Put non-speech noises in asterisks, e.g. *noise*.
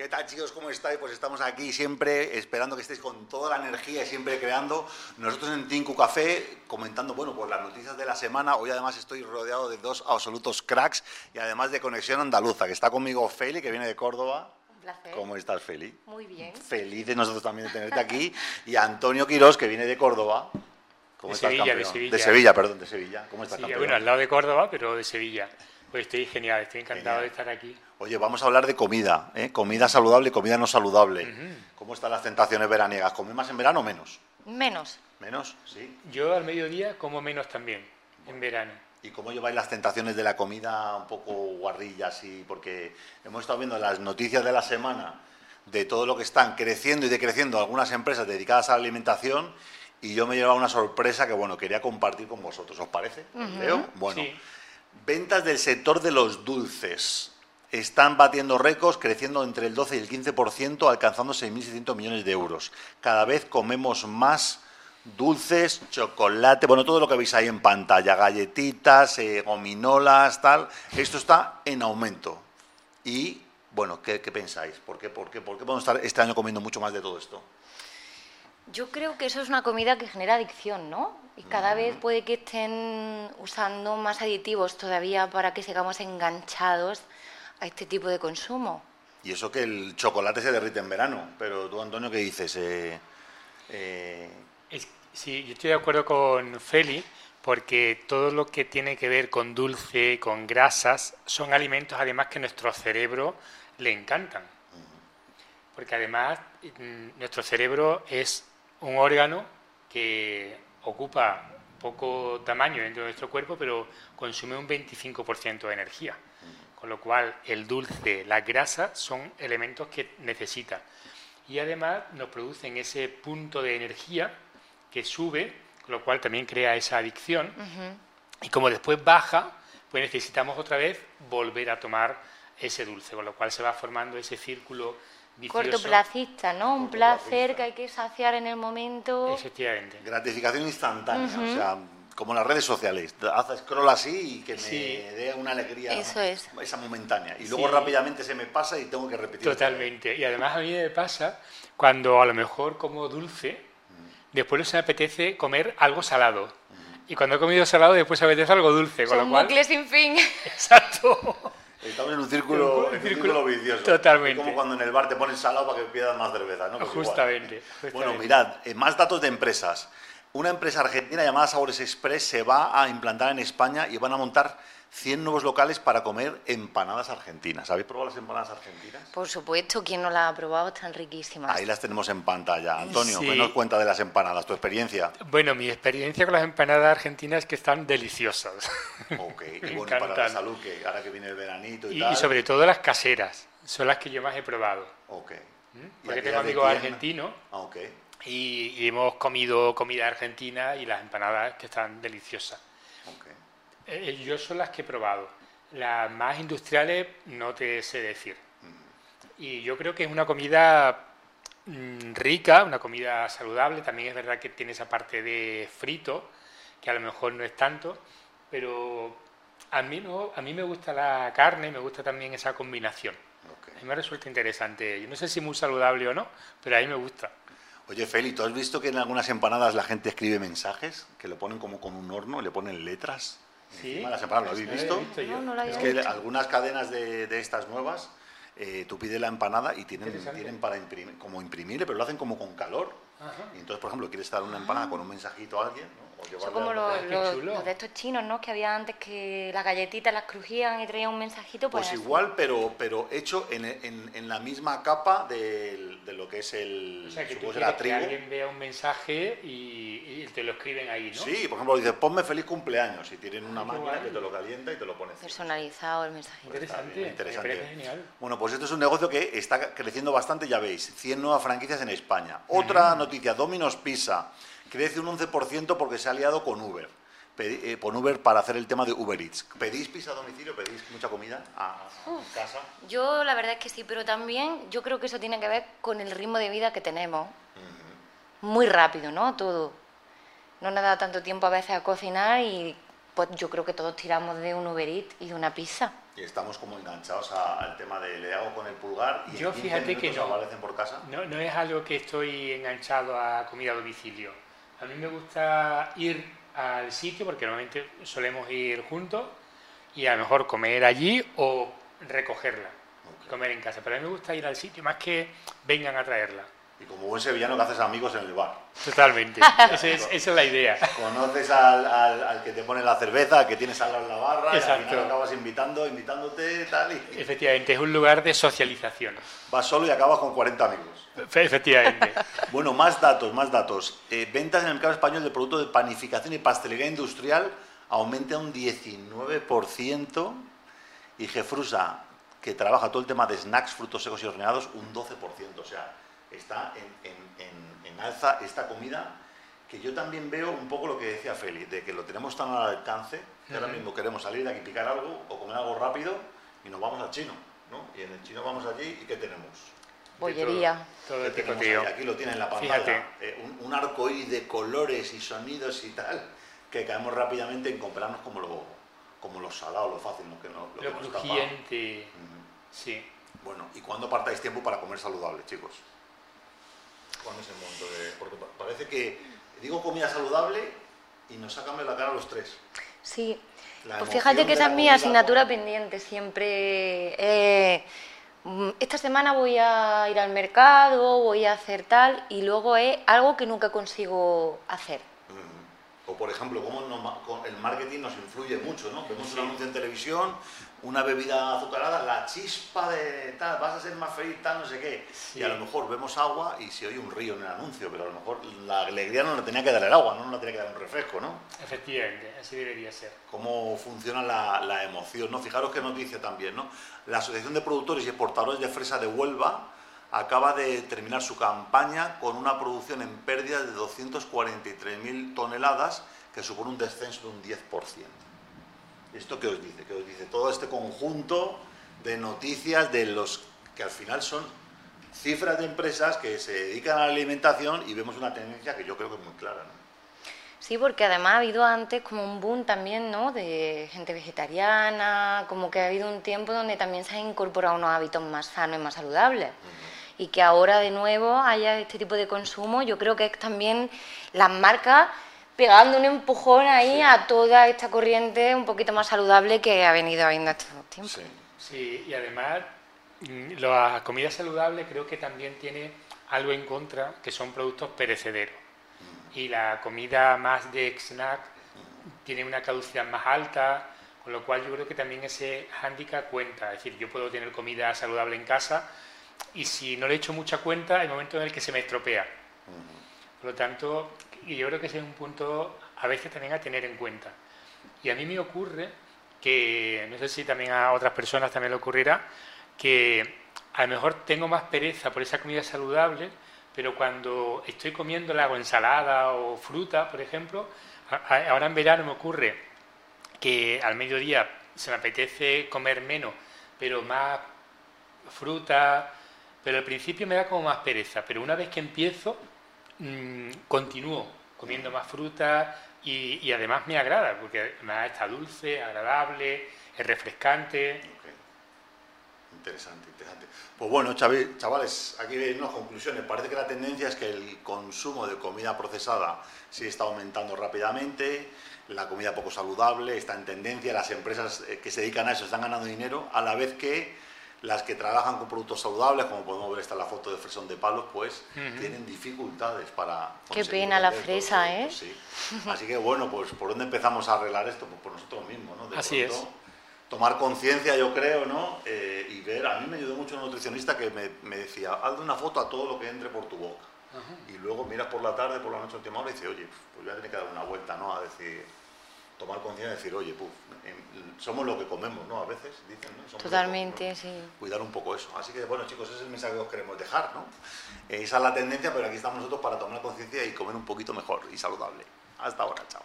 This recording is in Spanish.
¿Qué tal chicos? ¿Cómo estáis? Pues estamos aquí siempre esperando que estéis con toda la energía y siempre creando. Nosotros en Tinku Café comentando, bueno, pues las noticias de la semana. Hoy además estoy rodeado de dos absolutos cracks y además de Conexión Andaluza, que está conmigo Feli, que viene de Córdoba. Un placer. ¿Cómo estás, Feli? Muy bien. Felices nosotros también de tenerte aquí. Y Antonio Quirós, que viene de Córdoba. ¿Cómo De estás, Sevilla, de campeón? Sevilla. De Sevilla, perdón, de Sevilla. ¿Cómo estás, Sí, campeón? bueno, al lado de Córdoba, pero de Sevilla. Pues estoy genial, estoy encantado Genial. de estar aquí. Oye, vamos a hablar de comida, ¿eh? Comida saludable y comida no saludable. ¿Cómo están las tentaciones veraniegas? ¿Comer más en verano o menos? Menos. ¿Menos? Sí. Yo al mediodía como menos también, en verano. ¿Y cómo lleváis las tentaciones de la comida un poco guarrillas? Y porque hemos estado viendo las noticias de la semana de todo lo que están creciendo y decreciendo algunas empresas dedicadas a la alimentación y yo me llevaba una sorpresa que, bueno, quería compartir con vosotros. ¿Os parece? ¿Os leo? Bueno, Sí. Ventas del sector de los dulces están batiendo récords, creciendo entre el 12 y el 15%, alcanzando 6.600 millones de euros. Cada vez comemos más dulces, chocolate, bueno, todo lo que veis ahí en pantalla, galletitas, eh, gominolas, tal. Esto está en aumento. Y, bueno, ¿qué, qué pensáis? ¿Por qué, por, qué, ¿Por qué podemos estar este año comiendo mucho más de todo esto? Yo creo que eso es una comida que genera adicción, ¿no? Y cada vez puede que estén usando más aditivos todavía para que sigamos enganchados a este tipo de consumo. Y eso que el chocolate se derrite en verano. Pero tú, Antonio, ¿qué dices? Eh, eh, Es- sí, yo estoy de acuerdo con Feli, porque todo lo que tiene que ver con dulce, con grasas, son alimentos además que nuestro cerebro le encantan. Porque además mm, nuestro cerebro es un órgano que ocupa poco tamaño dentro de nuestro cuerpo, pero consume un 25% de energía. Con lo cual el dulce, las grasas son elementos que necesita. Y además nos producen ese punto de energía que sube, con lo cual también crea esa adicción. Y como después baja, pues necesitamos otra vez volver a tomar ese dulce, con lo cual se va formando ese círculo vicioso. Cortoplacista, ¿no? Un placer que hay que saciar en el momento. Efectivamente. gratificación instantánea, o sea, como las redes sociales. Haz scroll así y que me Sí. dé una alegría Eso es. esa momentánea. Y luego Sí. rápidamente se me pasa y tengo que repetir. Totalmente. Y además a mí me pasa cuando a lo mejor como dulce, después no se me apetece comer algo salado. Y cuando he comido salado, después se me apetece algo dulce. Con Son lo cual, sin fin. *laughs* exacto. Estamos en un círculo, Un círculo vicioso. totalmente. Es como cuando en el bar te ponen salado para que pidas más cerveza, ¿no? Pues igual. Justamente, Bueno, justamente. mirad, eh, más datos de empresas. Una empresa argentina llamada Sabores Express se va a implantar en España y van a montar 100 nuevos locales para comer empanadas argentinas. ¿Habéis probado las empanadas argentinas? Por supuesto, quien no la ha probado están riquísimas. Ahí las tenemos en pantalla. Antonio, Sí. ¿qué nos cuenta de las empanadas? ¿Tu experiencia? Bueno, mi experiencia con las empanadas argentinas es que están deliciosas. Ok, *laughs* y Me bueno, para la encantan. salud, que ahora que viene el veranito y, Y, tal. y sobre todo las caseras, son las que yo más he probado. Ok. ¿Y Porque tengo amigos argentinos Ah, ok. y, y hemos comido comida argentina y las empanadas que están deliciosas. Ok. Eh, yo son las que he probado. Las más industriales no te sé decir. Y yo creo que es una comida mm, rica, una comida saludable. También es verdad que tiene esa parte de frito, que a lo mejor no es tanto, pero a mí, no, a mí me gusta la carne, me gusta también esa combinación. ok. A mí me resulta interesante. Yo no sé si muy saludable o no, pero a mí me gusta. Oye, Feli, ¿tú has visto que en algunas empanadas la gente escribe mensajes? Que lo ponen como con un horno, le ponen letras. Sí, Encima de las empanadas, ¿lo habéis no lo he visto? visto yo. No, no lo había Es que visto. algunas cadenas de, de estas nuevas, eh, tú pides la empanada y tienen, tienen para imprimir, como imprimirle, pero lo hacen como con calor. Ajá. Y entonces, por ejemplo, quieres dar una empanada con un mensajito a alguien, ¿no? Son como los, los- los de estos chinos, ¿no? Que había antes que las galletitas las crujían y traían un mensajito. Pues, Pues igual, pero, pero hecho en, en- en la misma capa del- de lo que es el... O sea, que tú será quieres que alguien vea un mensaje y, y te lo escriben ahí, ¿no? Sí, por ejemplo, dices, ponme feliz cumpleaños y tienen una Ah, máquina guay. que te lo calienta y te lo pone. Personalizado el mensajito. Interesante, bien, interesante. genial. Bueno, pues esto es un negocio que está creciendo bastante, ya veis, 100 nuevas franquicias en España. Otra noticia, Domino's Pizza, crece un 11% porque se ha aliado con Uber, Pedi- eh, con Uber para hacer el tema de Uber Eats. ¿Pedís pizza a domicilio? ¿Pedís mucha comida a, a casa? Yo la verdad es que sí, pero también yo creo que eso tiene que ver con el ritmo de vida que tenemos. Muy rápido, ¿no? Todo. No nos da tanto tiempo a veces a cocinar y pues yo creo que todos tiramos de un Uber Eats y de una pizza. Y estamos como enganchados al tema de le hago con el pulgar y Yo fíjate que no, aparecen por casa. No, no es algo que estoy enganchado a comida a domicilio. A mí me gusta ir al sitio porque normalmente solemos ir juntos y a lo mejor comer allí o recogerla, comer en casa. Pero a mí me gusta ir al sitio más que vengan a traerla. Y como buen sevillano que haces amigos en el bar. Totalmente, *laughs* esa es, la idea. Conoces al, que te pone la cerveza, al que tienes algo en la barra, Exacto. y al acabas invitando, invitándote, tal. Y... Efectivamente, es un lugar de socialización. Vas solo y acabas con 40 amigos. Efectivamente. *laughs* bueno, más datos, más datos. Eh, ventas en el mercado español de productos de panificación y pastelería industrial aumenta un 19% y Jefrusa, que trabaja todo el tema de snacks, frutos secos y horneados, un 12%. O sea, está en, alza esta comida que yo también veo un poco lo que decía Feli, de que lo tenemos tan al alcance que ahora mismo queremos salir de aquí, picar algo o comer algo rápido y nos vamos al chino, ¿no? Y en el chino vamos allí y ¿qué tenemos? Bollería. Todo, el Aquí lo tiene en la pantalla. Eh, un, un arco de colores y sonidos y tal, que caemos rápidamente en comprarnos como lo, como lo salado, lo fácil, lo que no lo, lo crujiente. Sí. Bueno, ¿y cuándo apartáis tiempo para comer saludable, chicos? ¿Cuándo es el momento de...? Porque parece que digo comida saludable y nos sacan de la cara los tres. Sí, pues fíjate que esa es mi asignatura pendiente siempre. Eh, mm, esta semana voy a ir al mercado, voy a hacer tal, y luego es algo que nunca consigo hacer. Por ejemplo, cómo el marketing nos influye mucho, ¿no? Vemos un anuncio en televisión una bebida azucarada, la chispa de tal, vas a ser más feliz, tal, no sé qué. Y a lo mejor vemos agua y se oye un río en el anuncio, pero a lo mejor la alegría no le tenía que dar el agua, no nos tenía que dar un refresco, ¿no? Efectivamente, así debería ser. Cómo funciona la, la emoción, ¿no? Fijaros qué noticia también, ¿no? La Asociación de Productores y Exportadores de Fresa de Huelva acaba de terminar su campaña con una producción en pérdida de 243.000 toneladas, que supone un descenso de un 10%. ¿Esto qué os dice? ¿Qué os dice? Todo este conjunto de noticias de los que al final son cifras de empresas que se dedican a la alimentación y vemos una tendencia que yo creo que es muy clara. ¿no? Sí, porque además ha habido antes como un boom también, ¿no? De gente vegetariana, como que ha habido un tiempo donde también se han incorporado unos hábitos más sanos y más saludables. Y que ahora de nuevo haya este tipo de consumo, yo creo que es también las marcas pegando un empujón ahí a toda esta corriente un poquito más saludable que ha venido habiendo estos tiempos. Sí. y además mm, la comida saludable creo que también tiene algo en contra, que son productos perecederos. Mm. Y la comida más de snack tiene una caducidad más alta, con lo cual yo creo que también ese hándicap cuenta. Es decir, yo puedo tener comida saludable en casa y si no le echo mucha cuenta, hay momento en el que se me estropea. Por lo tanto, y yo creo que ese es un punto a veces también a tener en cuenta. Y a mí me ocurre que, no sé si también a otras personas también le ocurrirá, que a lo mejor tengo más pereza por esa comida saludable, pero cuando estoy comiendo la ensalada o fruta, por ejemplo, ahora en verano me ocurre que al mediodía se me apetece comer menos, pero más fruta, pero al principio me da como más pereza, pero una vez que empiezo mmm, continúo comiendo más fruta y, además me agrada, porque además está dulce, agradable, es refrescante. Interesante, interesante. Pues bueno, chavales, aquí veis las conclusiones. Parece que la tendencia es que el consumo de comida procesada sí está aumentando rápidamente, la comida poco saludable está en tendencia, las empresas eh, que se dedican a eso están ganando dinero, a la vez que las que trabajan con productos saludables, como podemos ver esta la foto de fresón de palos, pues tienen dificultades para... Qué pena la fresa, ¿eh? Así que bueno, pues ¿por dónde empezamos a arreglar esto? Pues por nosotros mismos, ¿no? Así es. Tomar conciencia, yo creo, ¿no? Eh, y ver, a mí me ayudó mucho un nutricionista que me, me decía, hazle una foto a todo lo que entre por tu boca. Y luego miras por la tarde, por la noche, última hora y dices, oye, pues voy a tener que dar una vuelta, ¿no? A decir tomar conciencia y decir, oye, puf, somos lo que comemos, ¿no? A veces dicen, ¿no? Totalmente, sí. Cuidar un poco eso. Así que, bueno, chicos, ese es el mensaje que os queremos dejar, ¿no? esa es la tendencia, pero aquí estamos nosotros para tomar conciencia y comer un poquito mejor y saludable. Hasta ahora, chao.